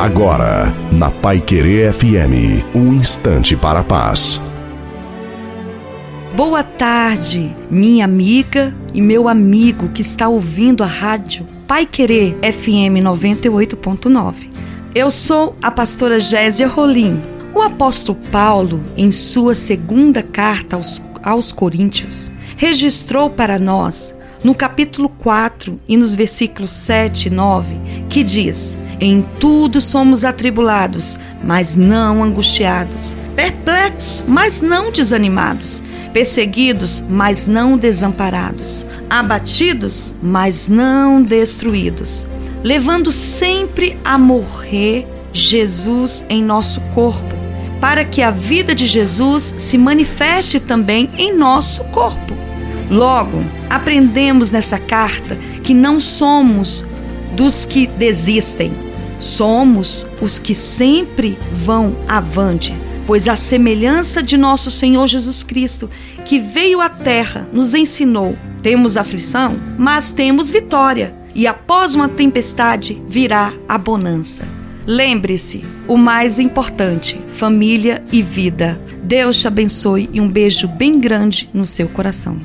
Agora, na Pai Querer FM, um instante para a paz. Boa tarde, minha amiga e meu amigo que está ouvindo a rádio Pai Querer FM 98.9. Eu sou a pastora Gésia Rolim. O apóstolo Paulo, em sua segunda carta aos, aos Coríntios, registrou para nós, no capítulo 4 e nos versículos 7 e 9, que diz: Em tudo somos atribulados, mas não angustiados, perplexos, mas não desanimados, perseguidos, mas não desamparados, abatidos, mas não destruídos, levando sempre a morrer Jesus em nosso corpo para que a vida de Jesus se manifeste também em nosso corpo. Logo, aprendemos nessa carta que não somos dos que desistem, somos os que sempre vão avante, pois a semelhança de nosso Senhor Jesus Cristo, que veio à terra, nos ensinou: temos aflição, mas temos vitória, e após uma tempestade virá a bonança. Lembre-se, o mais importante: família e vida. Deus te abençoe e um beijo bem grande no seu coração.